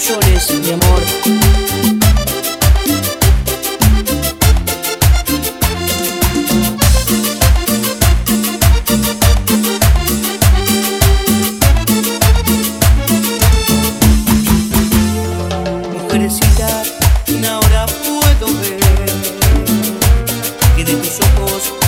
llores, mi amor. Mujercita, ahora puedo ver que de tus ojos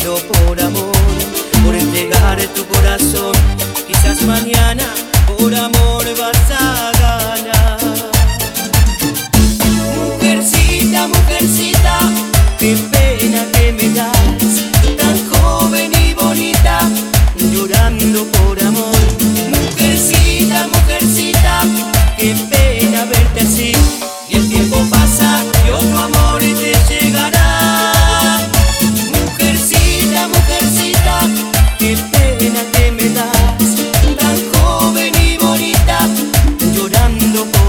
por amor, por entregar tu corazón. Quizás mañana por amor vas No.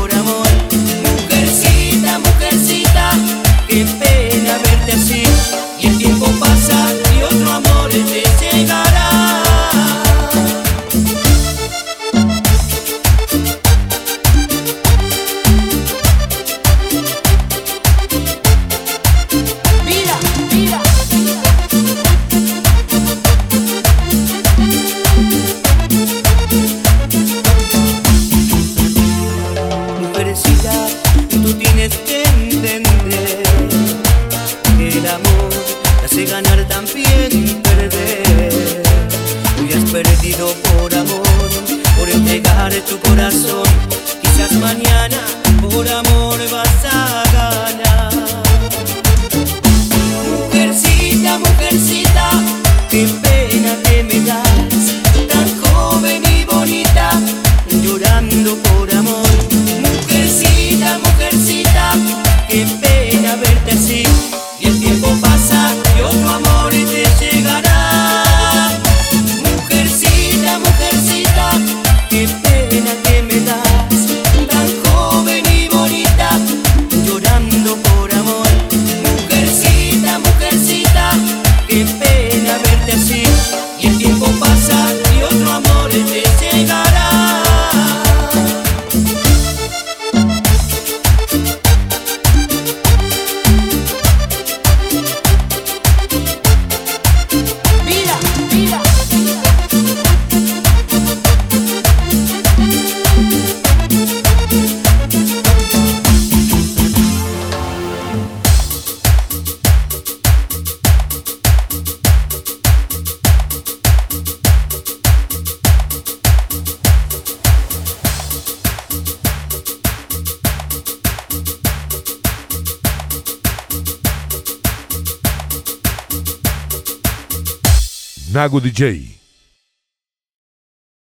it Nago DJ.